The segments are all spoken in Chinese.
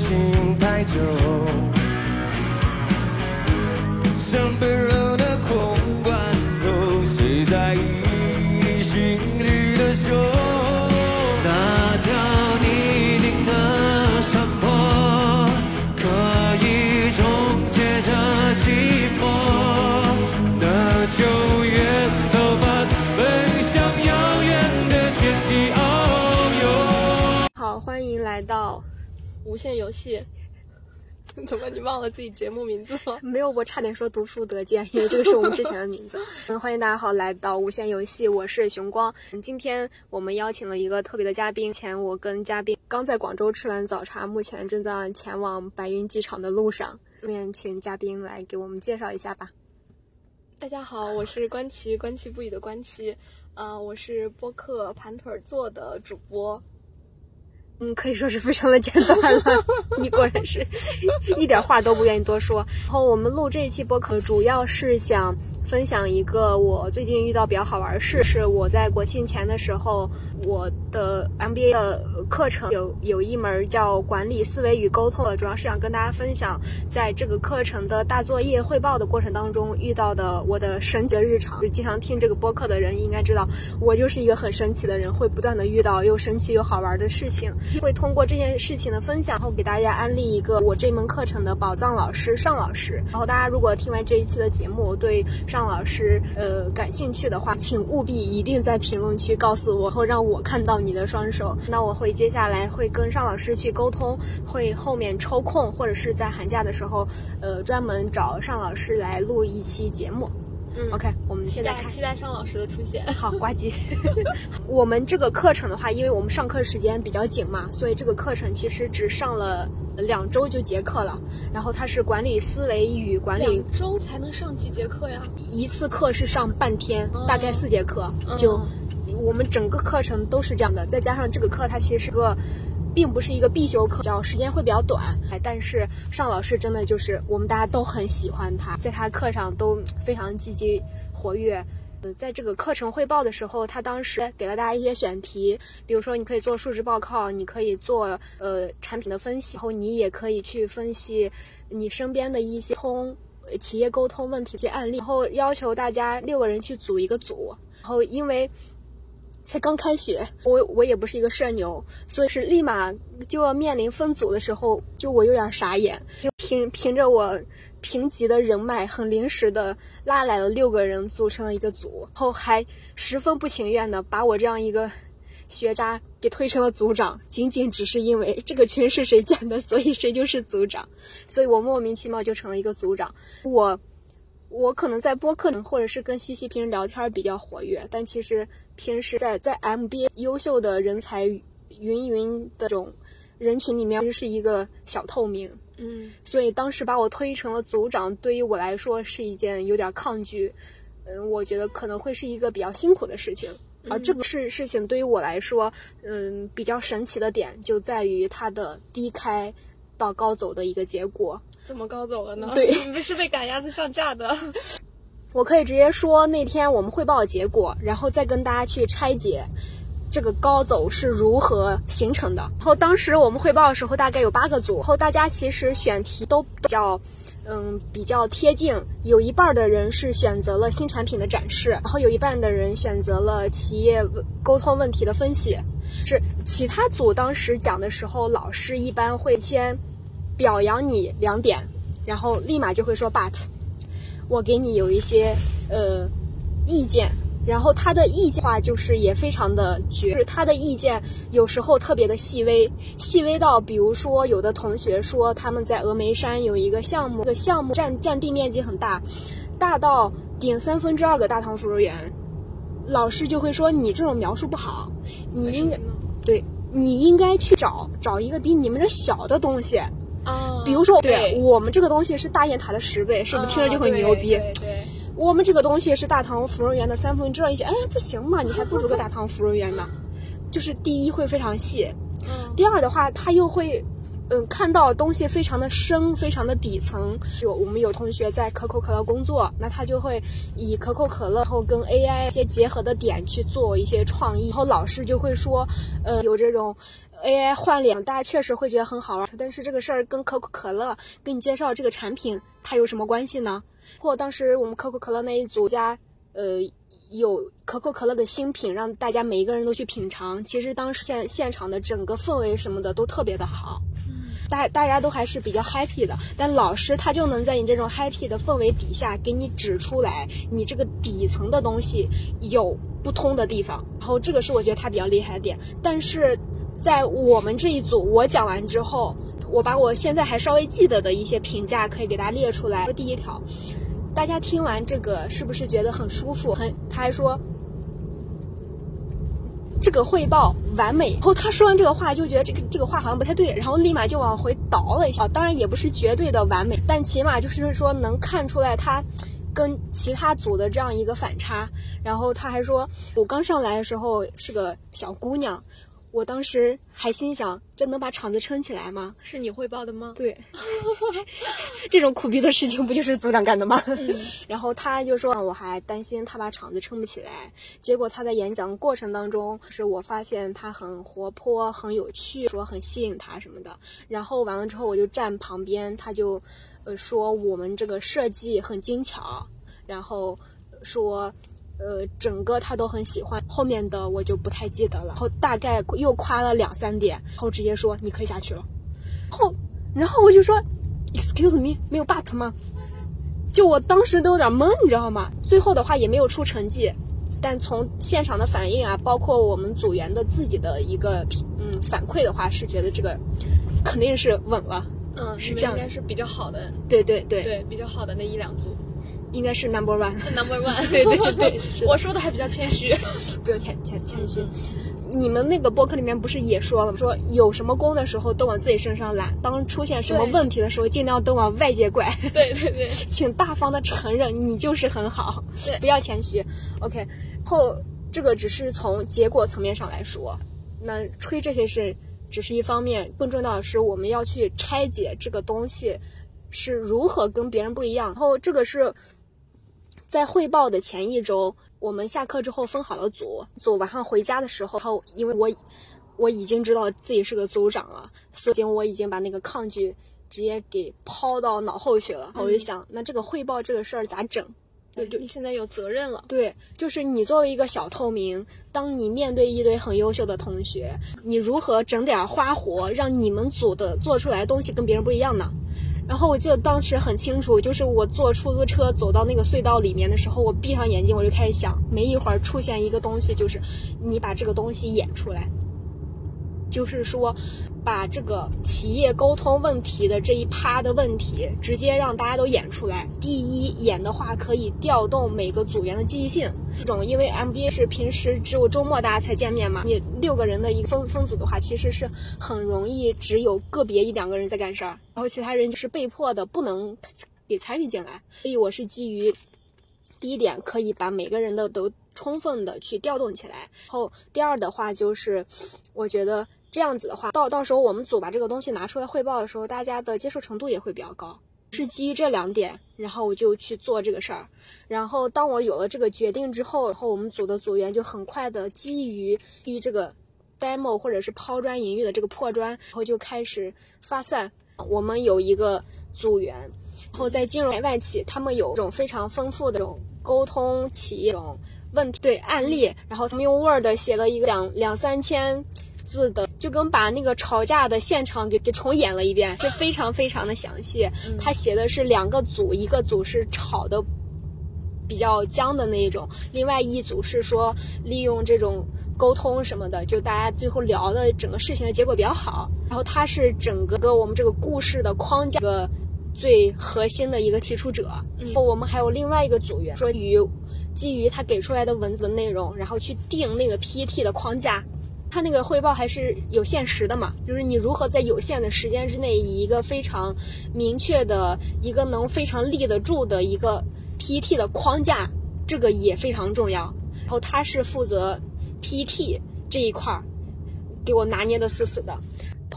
穿行太久，像被热的空罐头，谁在意心里的酒？那条泥泞的山坡，可以终结这寂寞。那就远走吧，奔向遥远的天际遨游。好，欢迎来到无限游戏。怎么你忘了自己节目名字了？没有，我差点说读书得见，因为这个是我们之前的名字。嗯，欢迎大家好，来到无限游戏，我是熊光。嗯今天我们邀请了一个特别的嘉宾，前我跟嘉宾刚在广州吃完早茶，目前正在前往白云机场的路上。下面请嘉宾来给我们介绍一下吧。大家好，我是关琪，关琪不语的关琪。呃，我是播客盘腿儿坐的主播。嗯，可以说是非常的简单了。你果然是 一点话都不愿意多说。然后我们录这一期播客，主要是想分享一个我最近遇到比较好玩的事，是我在国庆前的时候，我的 MBA 的课程有有一门叫管理思维与沟通的，主要是想跟大家分享在这个课程的大作业汇报的过程当中遇到的我的神奇的日常。就经常听这个播客的人应该知道，我就是一个很神奇的人，会不断的遇到又神奇又好玩的事情。会通过这件事情的分享，然后给大家安利一个我这门课程的宝藏老师尚老师。然后大家如果听完这一期的节目，对尚尚老师呃感兴趣的话，请务必一定在评论区告诉我，然后让我看到你的双手。那我会接下来会跟尚老师去沟通，会后面抽空或者是在寒假的时候，呃专门找尚老师来录一期节目。嗯 OK，我们现在开始。期待尚老师的出现。好，呱唧。我们这个课程的话，因为我们上课时间比较紧嘛，所以这个课程其实只上了两周就结课了。然后它是管理思维与管理两周才能上几节课呀？一次课是上半天，哦大概四节课，嗯就我们整个课程都是这样的。再加上这个课，它其实是个。并不是一个必修课，叫时间会比较短，哎，但是尚老师真的就是我们大家都很喜欢他，在他课上都非常积极活跃。呃，在这个课程汇报的时候，他当时给了大家一些选题，比如说你可以做述职报告，你可以做呃产品的分析，然后你也可以去分析你身边的一些通企业沟通问题一些案例，然后要求大家六个人去组一个组，然后因为。才刚开学，我我也不是一个社牛，所以是立马就要面临分组的时候，就我有点傻眼，凭凭着我贫瘠的人脉，很临时的拉来了六个人组成了一个组，然后还十分不情愿的把我这样一个学渣给推成了组长，仅仅只是因为这个群是谁建的，所以谁就是组长，所以我莫名其妙就成了一个组长，我。我可能在播客或者是跟西西平时聊天比较活跃，但其实平时在在 MBA 优秀的人才云云的这种人群里面，其实是一个小透明。嗯，所以当时把我推成了组长，对于我来说是一件有点抗拒。嗯，我觉得可能会是一个比较辛苦的事情。而这个事事情对于我来说，嗯，比较神奇的点就在于它的低开到高走的一个结果。怎么高走了呢？对 你们是被赶鸭子上架的。我可以直接说那天我们汇报的结果，然后再跟大家去拆解这个高走是如何形成的。然后当时我们汇报的时候大概有八个组，然后大家其实选题都比较。嗯，比较贴近，有一半的人是选择了新产品的展示，然后有一半的人选择了企业沟通问题的分析。是其他组当时讲的时候，老师一般会先表扬你两点，然后立马就会说 but，我给你有一些呃意见，然后他的意见话就是也非常的绝，就是他的意见有时候特别的细微，细微到比如说有的同学说他们在峨眉山有一个项目，这个项目占占地面积很大，大到顶三分之二个大唐芙蓉园，老师就会说你这种描述不好，你应该对。你应该去找找一个比你们这小的东西，哦，比如说，对我们这个东西是大雁塔的十倍，是不是听着就很牛逼？哦对对我们这个东西是大唐芙蓉园的三分之二，一些，哎，不行嘛，你还不如个大唐芙蓉园呢。就是第一会非常细，嗯第二的话，它又会嗯，看到东西非常的深，非常的底层。有我们有同学在可口可乐工作，那他就会以可口可乐然后跟 AI 一些结合的点去做一些创意。然后老师就会说，呃，有这种 AI 换脸，大家确实会觉得很好玩。但是这个事儿跟可口可乐给你介绍这个产品，它有什么关系呢？或当时我们可口可乐那一组家，呃。有可口可乐的新品，让大家每一个人都去品尝。其实当时现现场的整个氛围什么的都特别的好，大大家都还是比较 happy 的。但老师他就能在你这种 happy 的氛围底下，给你指出来你这个底层的东西有不通的地方。然后这个是我觉得他比较厉害的点。但是在我们这一组，我讲完之后，我把我现在还稍微记得的一些评价可以给大家列出来。第一条。大家听完这个是不是觉得很舒服？很，他还说这个汇报完美。然后他说完这个话，就觉得这个这个话好像不太对，然后立马就往回倒了一下。当然也不是绝对的完美，但起码就是说能看出来他跟其他组的这样一个反差。然后他还说，我刚上来的时候是个小姑娘。我当时还心想，这能把场子撑起来吗？是你汇报的吗？对，这种苦逼的事情不就是组长干的吗？然后他就说，我还担心他把场子撑不起来。结果他在演讲过程当中，是我发现他很活泼、很有趣，说很吸引他什么的。然后完了之后，我就站旁边，他就呃说我们这个设计很精巧，然后说。呃，整个他都很喜欢，后面的我就不太记得了。然后大概又夸了两三点，然后直接说你可以下去了。后，然后我就说，excuse me，没有 but 吗？就我当时都有点懵，你知道吗？最后的话也没有出成绩，但从现场的反应啊，包括我们组员的自己的一个嗯反馈的话，是觉得这个肯定是稳了。嗯，是这样，应该是比较好的。对对对对，比较好的那一两组。应该是 number one，number one，对对对，我说的还比较谦虚，不用谦谦谦虚。你们那个博客里面不是也说了？说有什么功的时候都往自己身上揽，当出现什么问题的时候，尽量都往外界怪。对对对，请大方的承认你就是很好，对，不要谦虚。OK，后这个只是从结果层面上来说，那吹这些是只是一方面，更重要的是我们要去拆解这个东西是如何跟别人不一样。然后这个是。在汇报的前一周，我们下课之后分好了组。组晚上回家的时候，因为我我已经知道自己是个组长了，所以我已经把那个抗拒直接给抛到脑后去了。我就想，那这个汇报这个事儿咋整？就你现在有责任了。对，就是你作为一个小透明，当你面对一堆很优秀的同学，你如何整点花活，让你们组的做出来的东西跟别人不一样呢？然后我记得当时很清楚，就是我坐出租车走到那个隧道里面的时候，我闭上眼睛，我就开始想，没一会儿出现一个东西，就是你把这个东西演出来。就是说，把这个企业沟通问题的这一趴的问题，直接让大家都演出来。第一，演的话可以调动每个组员的积极性。这种因为 MBA 是平时只有周末大家才见面嘛，你六个人的一个分分组的话，其实是很容易只有个别一两个人在干事儿，然后其他人就是被迫的不能给参与进来。所以我是基于第一点，可以把每个人的都充分的去调动起来。然后第二的话就是，我觉得。这样子的话，到到时候我们组把这个东西拿出来汇报的时候，大家的接受程度也会比较高。是基于这两点，然后我就去做这个事儿。然后当我有了这个决定之后，然后我们组的组员就很快的基于基于这个 demo 或者是抛砖引玉的这个破砖，然后就开始发散。我们有一个组员，然后在金融外企，他们有这种非常丰富的这种沟通企业这种问题对案例，然后他们用 Word 写了一个两两三千。字的就跟把那个吵架的现场给给重演了一遍，是非常非常的详细。他写的是两个组，一个组是吵的比较僵的那一种，另外一组是说利用这种沟通什么的，就大家最后聊的整个事情的结果比较好。然后他是整个个我们这个故事的框架个最核心的一个提出者。然后我们还有另外一个组员说于基于他给出来的文字的内容，然后去定那个 PPT 的框架。他那个汇报还是有限时的嘛，就是你如何在有限的时间之内，以一个非常明确的一个能非常立得住的一个 PET 的框架，这个也非常重要。然后他是负责 PET 这一块儿，给我拿捏的死死的。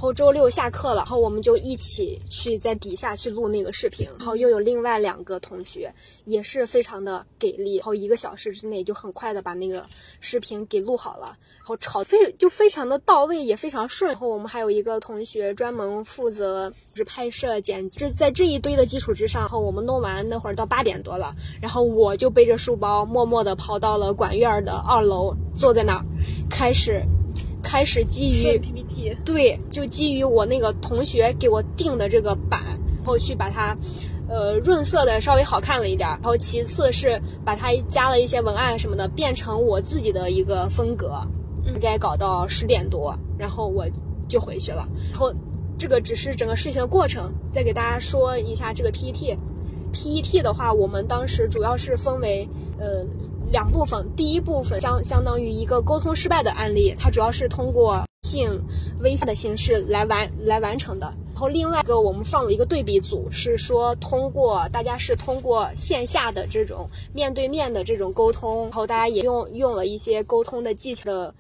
后周六下课了，然后我们就一起去在底下去录那个视频。然后又有另外两个同学也是非常的给力，然后一个小时之内就很快的把那个视频给录好了，然后炒非就非常的到位，也非常顺。然后我们还有一个同学专门负责就是拍摄剪辑，这在这一堆的基础之上，然后我们弄完那会儿到八点多了，然后我就背着书包默默的跑到了管院的二楼，坐在那儿开始。开始基于 PPT，对，就基于我那个同学给我定的这个版，然后去把它，呃，润色的稍微好看了一点。然后其次是把它加了一些文案什么的，变成我自己的一个风格。应该搞到十点多，然后我就回去了。然后这个只是整个事情的过程，再给大家说一下这个 PPT。PPT 的话，我们当时主要是分为呃。两部分，第一部分相相当于一个沟通失败的案例，它主要是通过信、微信的形式来完来完成的。然后另外一个我们放了一个对比组，是说通过大家是通过线下的这种面对面的这种沟通，然后大家也用用了一些沟通的技巧的，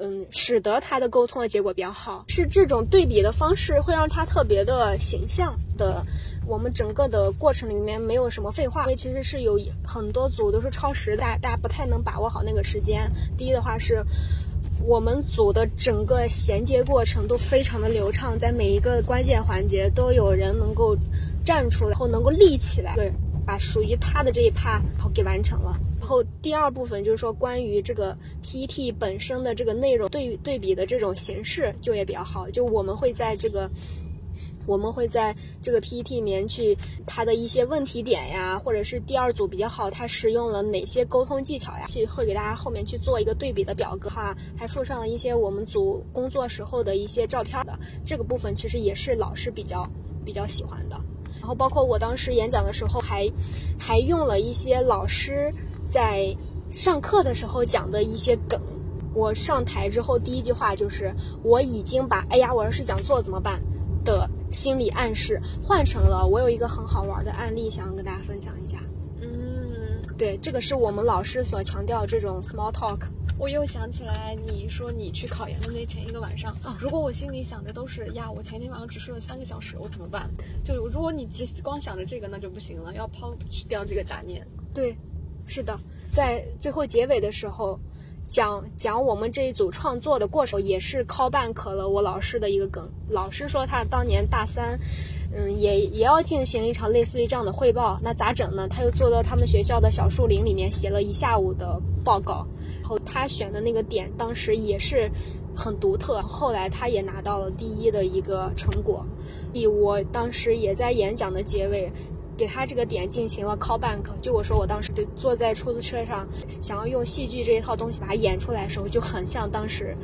嗯，使得他的沟通的结果比较好。是这种对比的方式会让他特别的形象的。我们整个的过程里面没有什么废话，因为其实是有很多组都是超时的，大家不太能把握好那个时间。第一的话是，我们组的整个衔接过程都非常的流畅，在每一个关键环节都有人能够站出来，然后能够立起来，对，把属于他的这一趴然后给完成了。然后第二部分就是说关于这个 PPT 本身的这个内容对对比的这种形式就也比较好，就我们会在这个。我们会在这个 PPT 里面去它的一些问题点呀，或者是第二组比较好，它使用了哪些沟通技巧呀，去会给大家后面去做一个对比的表格哈，还附上了一些我们组工作时候的一些照片的。这个部分其实也是老师比较比较喜欢的。然后包括我当时演讲的时候，还还用了一些老师在上课的时候讲的一些梗。我上台之后第一句话就是我已经把哎呀，我要是讲错怎么办的。心理暗示换成了我有一个很好玩的案例，想要跟大家分享一下。嗯，对，这个是我们老师所强调这种 small talk。我又想起来你说你去考研的那前一个晚上，啊如果我心里想的都是呀，我前天晚上只睡了三个小时，我怎么办？就如果你只光想着这个，那就不行了，要抛去掉这个杂念。对，是的，在最后结尾的时候。讲讲我们这一组创作的过程，也是 call back 了我老师的一个梗。老师说他当年大三，嗯，也也要进行一场类似于这样的汇报，那咋整呢？他又坐到他们学校的小树林里面写了一下午的报告，然后他选的那个点当时也是很独特，后来他也拿到了第一的一个成果。以我当时也在演讲的结尾。给他这个点进行了 call back，就我说我当时对坐在出租车上，想要用戏剧这一套东西把它演出来的时候，就很像当时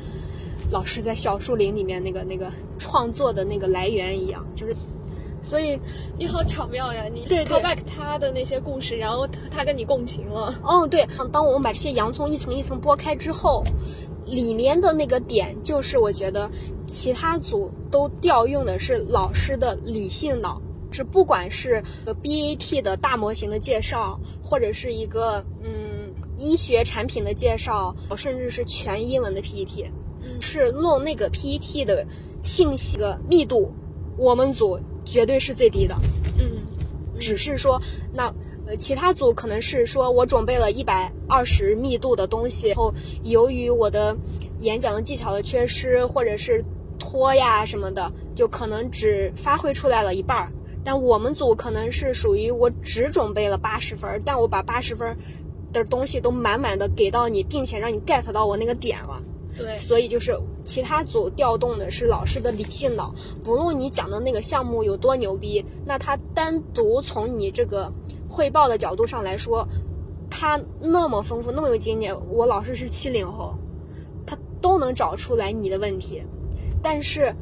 老师在小树林里面那个那个创作的那个来源一样，就是，所以你好巧妙呀，你对 call back 他的那些故事，然后他跟你共情了。嗯，对，当我们把这些洋葱一层一层剥开之后，里面的那个点就是我觉得其他组都调用的是老师的理性脑。是不管是呃 BAT 的大模型的介绍，或者是一个嗯医学产品的介绍，甚至是全英文的 PPT，是弄那个 PPT 的信息的密度，我们组绝对是最低的。嗯，只是说那呃其他组可能是说我准备了一百二十密度的东西，然后由于我的演讲的技巧的缺失，或者是拖呀什么的，就可能只发挥出来了一半儿。但我们组可能是属于我只准备了八十分，但我把八十分的东西都满满的给到你，并且让你 get 到我那个点了。对，所以就是其他组调动的是老师的理性脑，不论你讲的那个项目有多牛逼，那他单独从你这个汇报的角度上来说，他那么丰富，那么有经验。我老师是七零后，他都能找出来你的问题，但是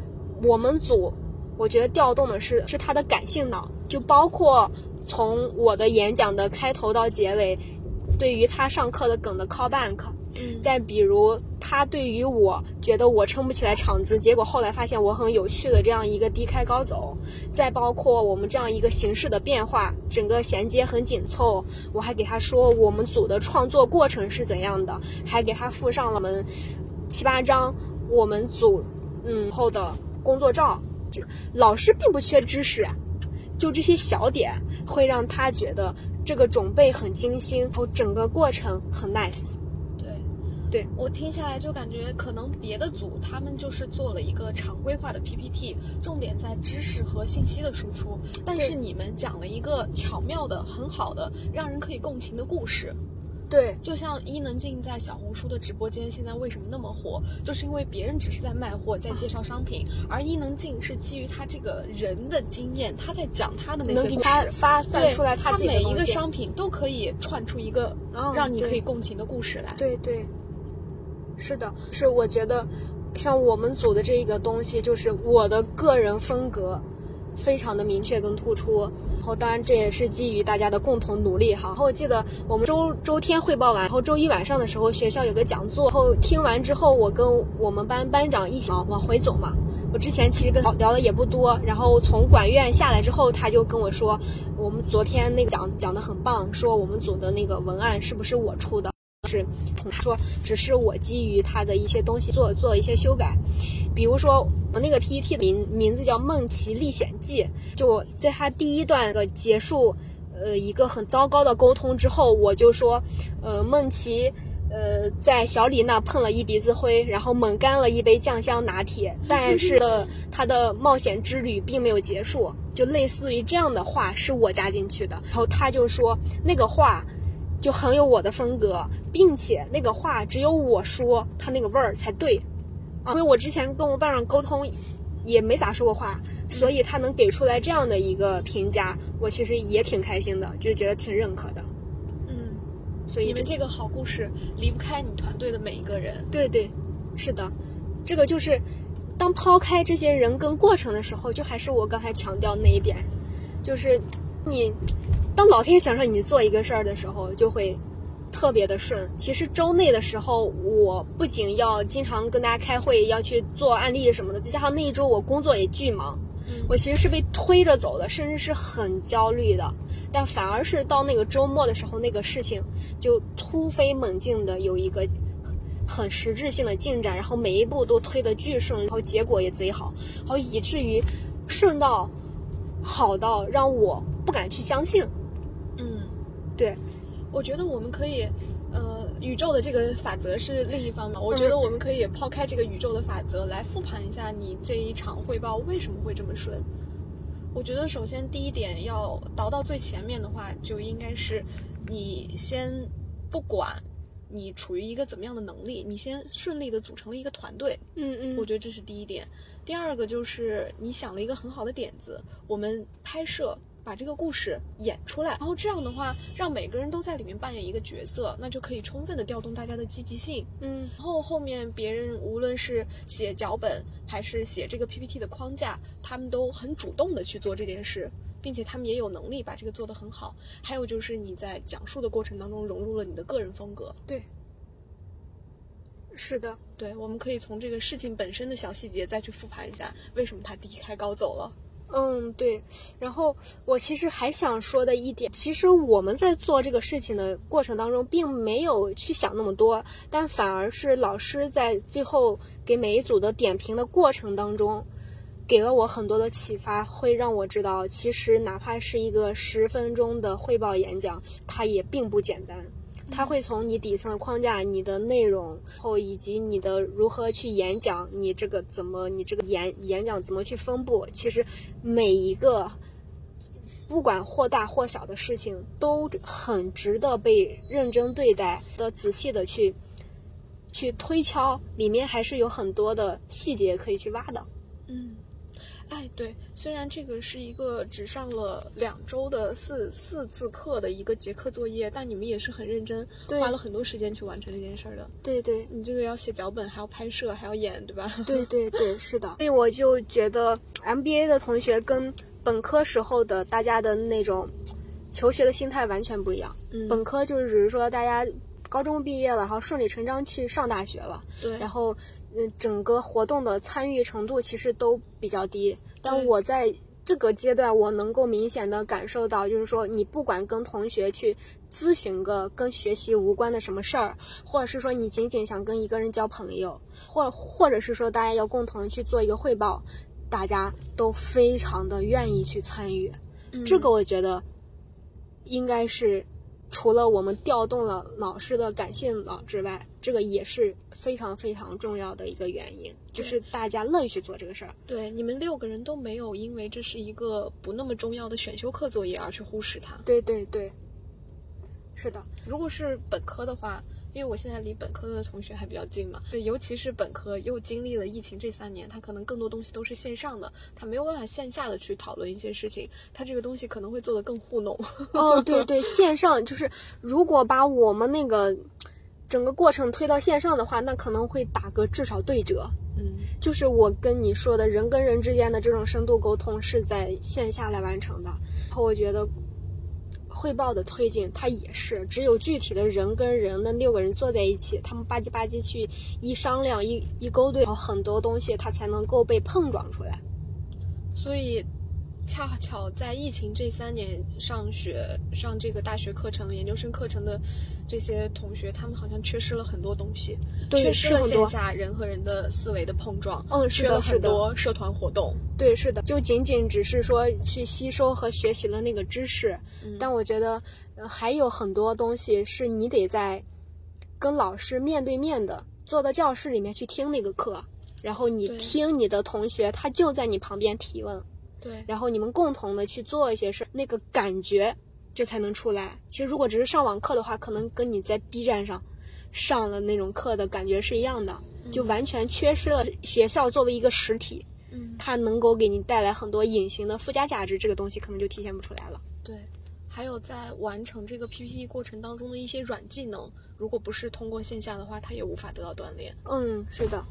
我们组。我觉得调动的是是他的感性脑，就包括从我的演讲的开头到结尾，对于他上课的梗的 call back，嗯再比如他对于我觉得我撑不起来场子，结果后来发现我很有趣的这样一个低开高走，再包括我们这样一个形式的变化，整个衔接很紧凑，我还给他说我们组的创作过程是怎样的，还给他附上了我们七八张我们组嗯后的。工作照，这老师并不缺知识，就这些小点会让他觉得这个准备很精心，然后整个过程很 nice。对，对我听下来就感觉，可能别的组他们就是做了一个常规化的 PPT，重点在知识和信息的输出，但是你们讲了一个巧妙的、很好的、让人可以共情的故事。对，就像伊能静在小红书的直播间现在为什么那么火，就是因为别人只是在卖货，在介绍商品，而伊能静是基于他这个人的经验，他在讲他的那些故能给他事。发散对出来他自己的每一个。商品都可以串出一个嗯让你可以共情的故事来。对对，是的，是我觉得，像我们组的这一个东西，就是我的个人风格非常的明确跟突出。然后，当然这也是基于大家的共同努力哈。然后我记得我们周周天汇报完，然后周一晚上的时候学校有个讲座，然后听完之后，我跟我们班班长一起往回走嘛。我之前其实跟聊的也不多，然后从管院下来之后，他就跟我说，我们昨天那个讲讲的很棒，说我们组的那个文案是不是我出的？是他说，只是我基于他的一些东西做做一些修改，比如说我那个 PPT 的名名字叫《梦奇历险记》，就在他第一段的结束，呃，一个很糟糕的沟通之后，我就说，呃，梦奇。呃，在小李那碰了一鼻子灰，然后猛干了一杯酱香拿铁，但是他的冒险之旅并没有结束，就类似于这样的话是我加进去的。然后他就说那个话就很有我的风格，并且那个话只有我说，他那个味儿才对。啊，因为我之前跟我班长沟通也没咋说过话，所以他能给出来这样的一个评价，我其实也挺开心的，就觉得挺认可的。嗯，所以你们这个好故事离不开你团队的每一个人。对对，是的，这个就是当抛开这些人跟过程的时候，就还是我刚才强调那一点，就是你当老天想让你做一个事儿的时候，就会特别的顺。其实周内的时候，我不仅要经常跟大家开会，要去做案例什么的，再加上那一周我工作也巨忙。我其实是被推着走的，甚至是很焦虑的，但反而是到那个周末的时候，那个事情就突飞猛进的有一个很实质性的进展，然后每一步都推得巨顺，然后结果也贼好，然后以至于顺到好到让我不敢去相信。嗯，对，我觉得我们可以，呃，宇宙的这个法则是另一方面。我觉得我们可以抛开这个宇宙的法则来复盘一下你这一场汇报为什么会这么顺。我觉得首先第一点要倒到最前面的话，就应该是你先不管你处于一个怎么样的能力，你先顺利的组成了一个团队。嗯嗯我觉得这是第一点。第二个就是你想了一个很好的点子，我们拍摄把这个故事演出来，然后这样的话，让每个人都在里面扮演一个角色，那就可以充分的调动大家的积极性。嗯然后后面别人无论是写脚本还是写这个 PPT 的框架，他们都很主动的去做这件事，并且他们也有能力把这个做得很好。还有就是你在讲述的过程当中融入了你的个人风格。对，是的，对，我们可以从这个事情本身的小细节再去复盘一下，为什么他低开高走了。嗯，对。然后我其实还想说的一点，其实我们在做这个事情的过程当中，并没有去想那么多，但反而是老师在最后给每一组的点评的过程当中，给了我很多的启发，会让我知道，其实哪怕是一个十分钟的汇报演讲，它也并不简单。它会从你底层的框架、你的内容，后以及你的如何去演讲，你这个怎么，你这个演演讲怎么去分布，其实每一个不管或大或小的事情，都很值得被认真对待的、仔细的去去推敲，里面还是有很多的细节可以去挖的。嗯，哎，对，虽然这个是一个只上了两周的四四次课的一个结课作业，但你们也是很认真，对花了很多时间去完成这件事儿的。对对，你这个要写脚本，还要拍摄，还要演，对吧？对对对，是的。所以我就觉得 MBA 的同学跟本科时候的大家的那种求学的心态完全不一样。嗯本科就是只是说大家高中毕业了，然后顺理成章去上大学了，对，然后嗯，整个活动的参与程度其实都比较低。但我在这个阶段，我能够明显的感受到，就是说，你不管跟同学去咨询个跟学习无关的什么事儿，或者是说你仅仅想跟一个人交朋友，或或者是说大家要共同去做一个汇报，大家都非常的愿意去参与。嗯这个我觉得应该是除了我们调动了老师的感性脑之外，这个也是非常非常重要的一个原因，就是大家乐意去做这个事儿。对你们六个人都没有因为这是一个不那么重要的选修课作业而去忽视它。对对对，是的，如果是本科的话，因为我现在离本科的同学还比较近嘛，对，尤其是本科又经历了疫情这三年，他可能更多东西都是线上的，他没有办法线下的去讨论一些事情，他这个东西可能会做得更糊弄。哦，对对，线上就是如果把我们那个整个过程推到线上的话，那可能会打个至少对折。嗯，就是我跟你说的人跟人之间的这种深度沟通是在线下来完成的，然后我觉得汇报的推进它也是只有具体的人跟人那六个人坐在一起，他们吧唧吧唧去一商量一一勾兑，然后很多东西它才能够被碰撞出来。所以恰巧在疫情这三年上学上这个大学课程、研究生课程的这些同学，他们好像缺失了很多东西，对缺失了线下人和人的思维的碰撞，嗯是缺了很的。是的多社团活动。对，是的，就仅仅只是说去吸收和学习了那个知识，但我觉得、呃还有很多东西是你得在跟老师面对面的坐到教室里面去听那个课，然后你听你的同学他就在你旁边提问，对，然后你们共同的去做一些事，那个感觉就才能出来。其实如果只是上网课的话，可能跟你在 B 站上上了那种课的感觉是一样的，就完全缺失了学校作为一个实体。嗯，它能够给你带来很多隐形的附加价值，这个东西可能就体现不出来了。对。还有在完成这个 PPT 过程当中的一些软技能，如果不是通过线下的话，他也无法得到锻炼。嗯，是的。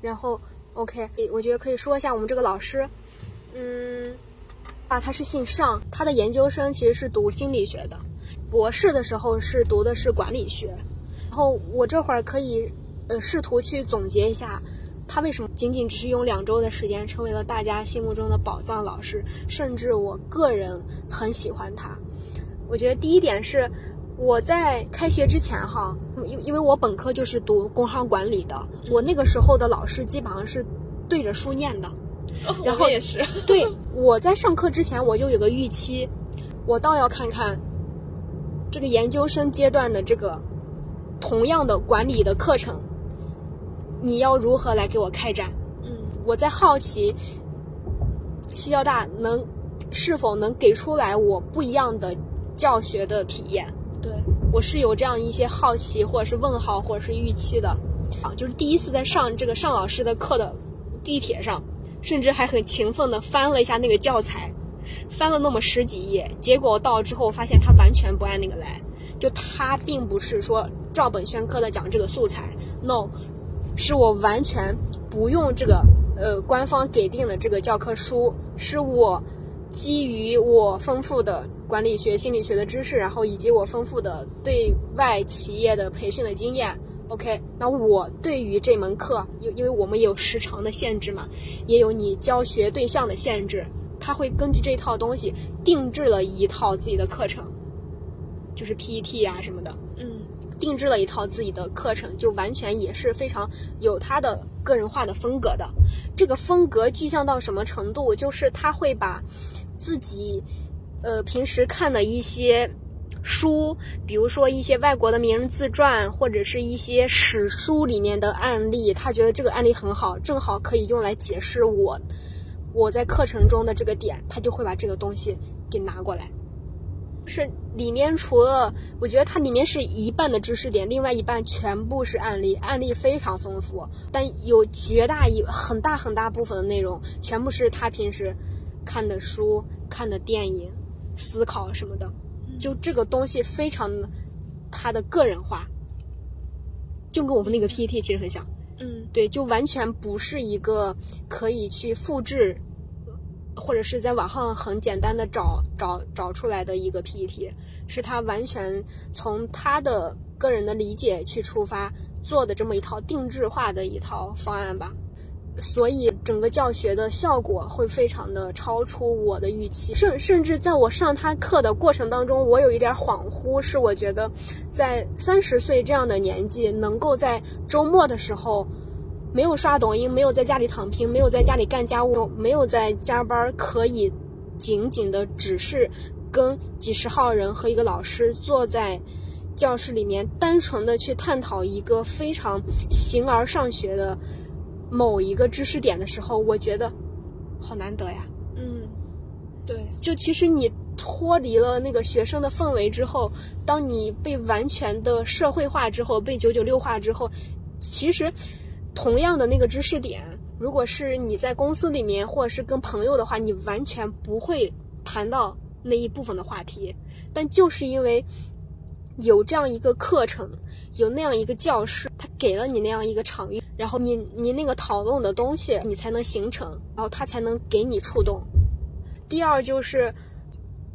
然后，OK，我觉得可以说一下我们这个老师，嗯，啊，他是姓尚，他的研究生其实是读心理学的，博士的时候是读的是管理学。然后我这会儿可以，呃，试图去总结一下。他为什么仅仅只是用两周的时间成为了大家心目中的宝藏老师？甚至我个人很喜欢他。我觉得第一点是，我在开学之前哈，因因为我本科就是读工商管理的，我那个时候的老师基本上是对着书念的。然后也是，对，我在上课之前我就有个预期，我倒要看看这个研究生阶段的这个同样的管理的课程，你要如何来给我开展？嗯，我在好奇西交大能是否能给出来我不一样的教学的体验。对，我是有这样一些好奇，或者是问号，或者是预期的。啊，就是第一次在上这个尚老师的课的地铁上，甚至还很勤奋的翻了一下那个教材，翻了那么十几页，结果到之后发现他完全不按那个来，就他并不是说照本宣科的讲这个素材，no，是我完全不用这个呃官方给定的这个教科书，是我基于我丰富的管理学、心理学的知识，然后以及我丰富的对外企业的培训的经验。OK，那我对于这门课，因因为我们也有时长的限制嘛，也有你教学对象的限制，他会根据这套东西定制了一套自己的课程，就是 PET 啊什么的。嗯，定制了一套自己的课程，就完全也是非常有他的个人化的风格的。这个风格具象到什么程度？就是他会把自己呃平时看的一些书，比如说一些外国的名人自传，或者是一些史书里面的案例，他觉得这个案例很好，正好可以用来解释我我在课程中的这个点，他就会把这个东西给拿过来。是里面除了我觉得它里面是一半的知识点，另外一半全部是案例，案例非常丰富，但有绝大一很大很大部分的内容全部是他平时看的书、看的电影、思考什么的，就这个东西非常他的个人化，就跟我们那个 PPT 其实很像。嗯，对，就完全不是一个可以去复制，或者是在网上很简单的找找找出来的一个 PPT，是他完全从他的个人的理解去出发做的这么一套定制化的一套方案吧。所以整个教学的效果会非常的超出我的预期，甚甚至在我上他课的过程当中，我有一点恍惚，是我觉得在三十岁这样的年纪，能够在周末的时候没有刷抖音，没有在家里躺平，没有在家里干家务，没有在加班，可以仅仅的只是跟几十号人和一个老师坐在教室里面，单纯的去探讨一个非常形而上学的某一个知识点的时候，我觉得好难得呀。嗯，对，就其实你脱离了那个学生的氛围之后，当你被完全的社会化之后，被九九六化之后，其实同样的那个知识点，如果是你在公司里面或者是跟朋友的话，你完全不会谈到那一部分的话题。但就是因为有这样一个课程，有那样一个教室，他给了你那样一个场域，然后你你那个讨论的东西，你才能形成，然后它才能给你触动。第二就是，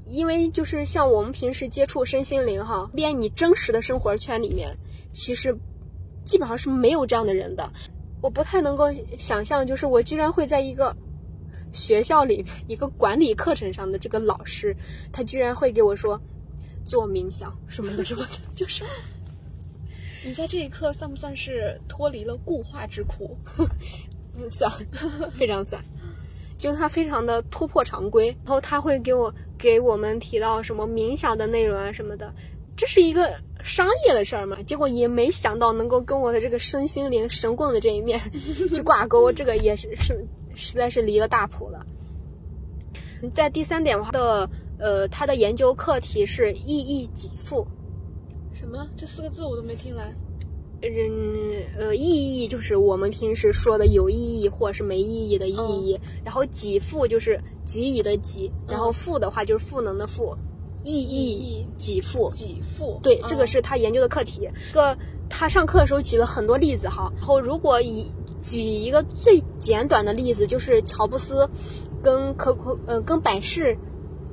因为就是像我们平时接触身心灵哈，变你真实的生活圈里面，其实基本上是没有这样的人的。我不太能够想象，就是我居然会在一个学校里面一个管理课程上的这个老师，他居然会给我说做冥想什么的什么的，就是你在这一刻算不算是脱离了固化之苦？算，非常算。就他非常的突破常规，然后他会给我给我们提到什么冥想的内容啊什么的，这是一个商业的事儿嘛，结果也没想到能够跟我的这个身心灵神棍的这一面去挂钩，这个也是是实在是离了大谱了。在第三点的话的呃，他的研究课题是意义给付，什么？这四个字我都没听来。嗯呃，意义就是我们平时说的有意义或者是没意义的意义，然后给付就是给予的给，然后赋的话就是赋能的赋，意义给付。给付。对，嗯这个是他研究的课题。个他上课的时候举了很多例子哈，然后如果以举一个最简短的例子，就是乔布斯跟可口呃跟百事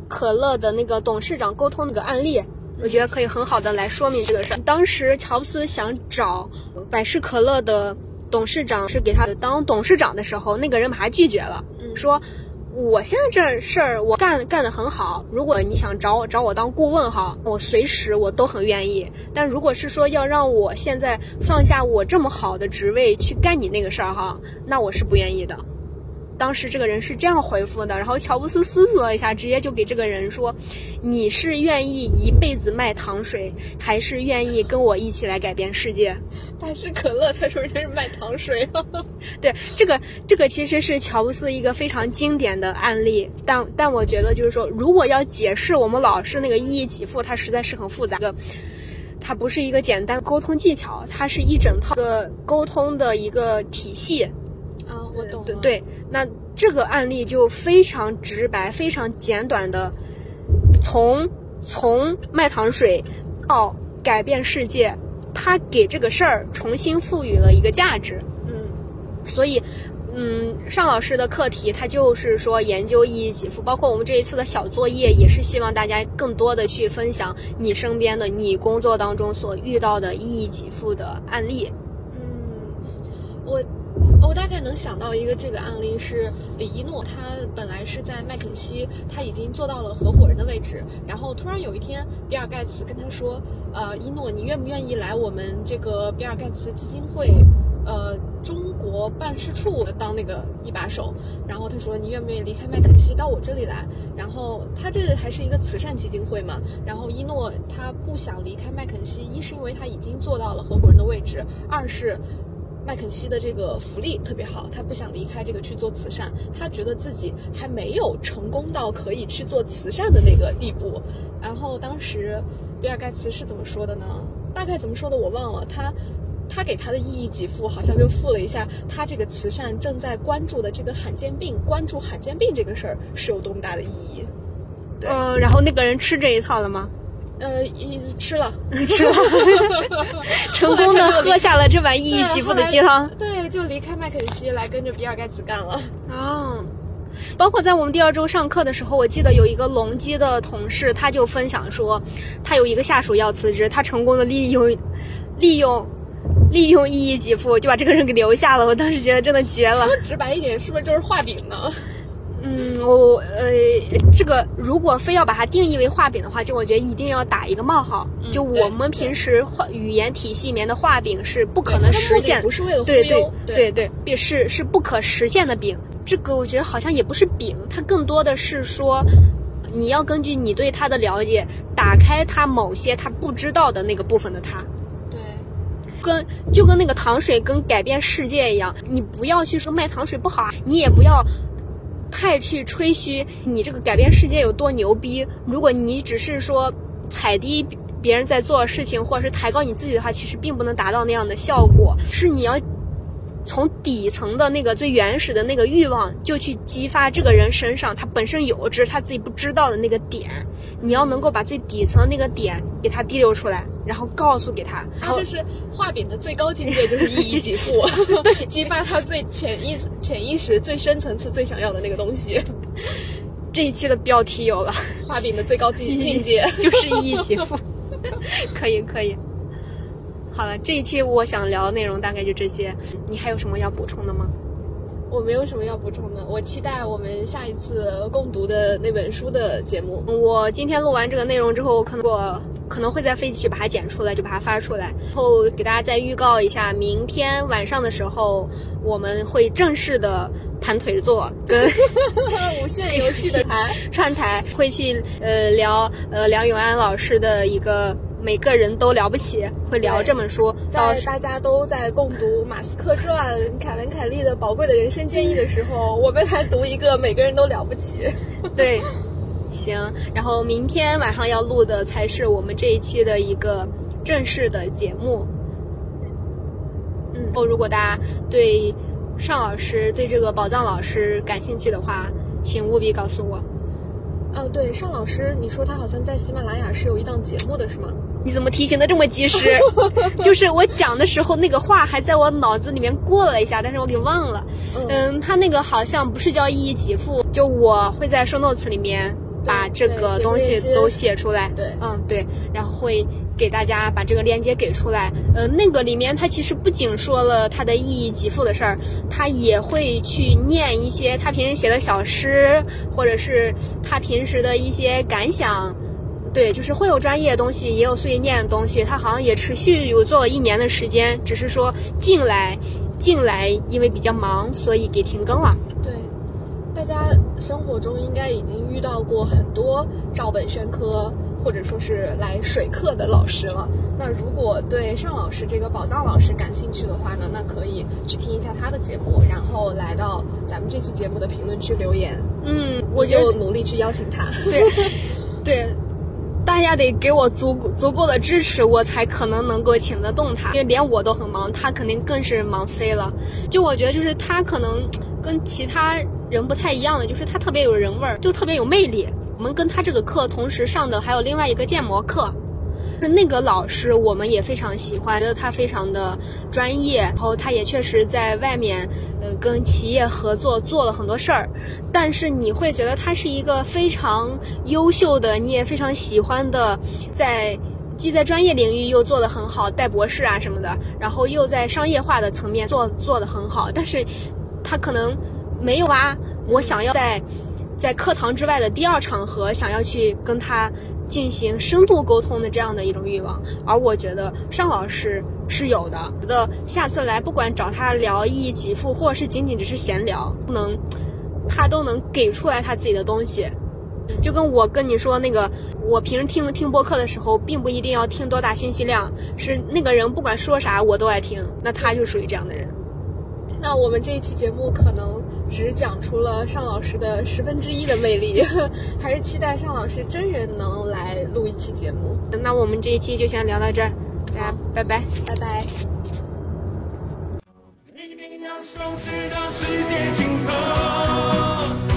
可乐的那个董事长沟通那个案例。我觉得可以很好的来说明这个事儿。当时乔布斯想找百事可乐的董事长是给他当董事长的时候，那个人把他拒绝了，嗯说我现在这事儿我干干得很好，如果你想找我找我当顾问哈，我随时我都很愿意。但如果是说要让我现在放下我这么好的职位去干你那个事儿哈，那我是不愿意的。当时这个人是这样回复的，然后乔布斯思索了一下，直接就给这个人说：“你是愿意一辈子卖糖水，还是愿意跟我一起来改变世界？”百事可乐，他说人家是卖糖水。对，这个这个其实是乔布斯一个非常经典的案例，但但我觉得就是说，如果要解释我们老师那个一义给付，它实在是很复杂的。它不是一个简单沟通技巧，它是一整套的沟通的一个体系。啊，我懂。对对，那这个案例就非常直白、非常简短的，从从卖糖水到改变世界，他给这个事儿重新赋予了一个价值。嗯所以，嗯，尚老师的课题他就是说研究意义给付，包括我们这一次的小作业，也是希望大家更多的去分享你身边的、你工作当中所遇到的意义给付的案例。嗯，我我大概能想到一个这个案例是李一诺，他本来是在麦肯锡，他已经做到了合伙人的位置，然后突然有一天，比尔盖茨跟他说，呃，一诺，你愿不愿意来我们这个比尔盖茨基金会？呃，中国办事处当那个一把手，然后他说你愿不愿意离开麦肯锡到我这里来？然后他这还是一个慈善基金会嘛，然后一诺他不想离开麦肯锡，一是因为他已经做到了合伙人的位置，二是麦肯锡的这个福利特别好，他不想离开这个去做慈善，他觉得自己还没有成功到可以去做慈善的那个地步。然后当时比尔盖茨是怎么说的呢？大概怎么说的我忘了，他。他给他的意义给付，好像就付了一下他这个慈善正在关注的这个罕见病，关注罕见病这个事儿是有多么大的意义。对嗯、然后那个人吃这一套了吗？呃，一吃了，吃了，成功的 喝下了这碗意义极富的鸡汤。对，就离开麦肯锡来跟着比尔盖茨干了。哦，包括在我们第二周上课的时候，我记得有一个隆基的同事，他就分享说，他有一个下属要辞职，他成功的利用利用利用意义给付，就把这个人给留下了。我当时觉得真的绝了。说直白一点，是不是就是画饼呢？嗯，嗯，我呃，这个如果非要把它定义为画饼的话，就我觉得一定要打一个冒号。就我们平时画语言体系里面的画饼是不可能实现，不是为了忽对对，对对，是是不可实现的饼。这个我觉得好像也不是饼，它更多的是说，你要根据你对他的了解，打开他某些他不知道的那个部分的他。对，跟就跟那个糖水跟改变世界一样，你不要去说卖糖水不好啊，你也不要太去吹嘘你这个改变世界有多牛逼。如果你只是说踩低别人在做的事情，或者是抬高你自己的话，其实并不能达到那样的效果。是你要从底层的那个最原始的那个欲望，就去激发这个人身上他本身有，只是他自己不知道的那个点。你要能够把最底层的那个点给他滴溜出来，然后告诉给他。他就是画饼的最高境界，就是一以己付，对，激发他最潜意潜意识最深层次最想要的那个东西。这一期的标题有了，画饼的最高境 境界就是一以己付。可以可以，好了，这一期我想聊的内容大概就这些，你还有什么要补充的吗？我没有什么要补充的，我期待我们下一次共读的那本书的节目。我今天录完这个内容之后，可能我可能会在飞机去把它剪出来，就把它发出来，然后给大家再预告一下，明天晚上的时候我们会正式的盘腿坐，跟 无限游戏的 台串台，会去呃聊呃梁永安老师的一个。每个人都了不起，会聊这本书。在大家都在共读《马斯克传》凯文·凯利的宝贵的人生建议的时候，我们来读一个每个人都了不起。对，行。然后明天晚上要录的才是我们这一期的一个正式的节目。嗯，哦，如果大家对尚老师、对这个宝藏老师感兴趣的话，请务必告诉我。哦，对，尚老师，你说他好像在喜马拉雅是有一档节目的，是吗？你怎么提醒的这么及时？就是我讲的时候，那个话还在我脑子里面过了一下，但是我给忘了。嗯，他那个好像不是叫一一给付，就我会在 show notes 里面把这个东西都写出来。对，嗯，对，然后会。给大家把这个链接给出来，呃，那个里面他其实不仅说了他的意义给付的事儿，他也会去念一些他平时写的小诗，或者是他平时的一些感想，对，就是会有专业的东西，也有碎念的东西。他好像也持续有做了一年的时间，只是说进来进来因为比较忙，所以给停更了。对，大家生活中应该已经遇到过很多照本宣科。或者说是来水课的老师了。那如果对尚老师这个宝藏老师感兴趣的话呢，那可以去听一下他的节目，然后来到咱们这期节目的评论区留言。嗯，我就努力去邀请他。对，对，大家得给我足足够的支持，我才可能能够请得动他。因为连我都很忙，他肯定更是忙飞了。就我觉得，就是他可能跟其他人不太一样的，就是他特别有人味儿，就特别有魅力。我们跟他这个课同时上的还有另外一个建模课，那个老师我们也非常喜欢，觉得他非常的专业，然后他也确实在外面，呃，跟企业合作做了很多事儿。但是你会觉得他是一个非常优秀的，你也非常喜欢的，在既在专业领域又做得很好，带博士啊什么的，然后又在商业化的层面做做得很好。但是，他可能没有啊，我想要在。在课堂之外的第二场合，想要去跟他进行深度沟通的这样的一种欲望，而我觉得尚老师是有的。觉得下次来，不管找他聊一亿给付，或者是仅仅只是闲聊，不能，他都能给出来他自己的东西。就跟我跟你说那个，我平时听听播客的时候，并不一定要听多大信息量，是那个人不管说啥我都爱听，那他就属于这样的人。那我们这一期节目可能只讲出了尚老师的十分之一的魅力，还是期待尚老师真人能来录一期节目。那我们这一期就先聊到这儿，大家拜拜，拜拜。简单写满真心的。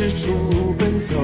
四处奔走。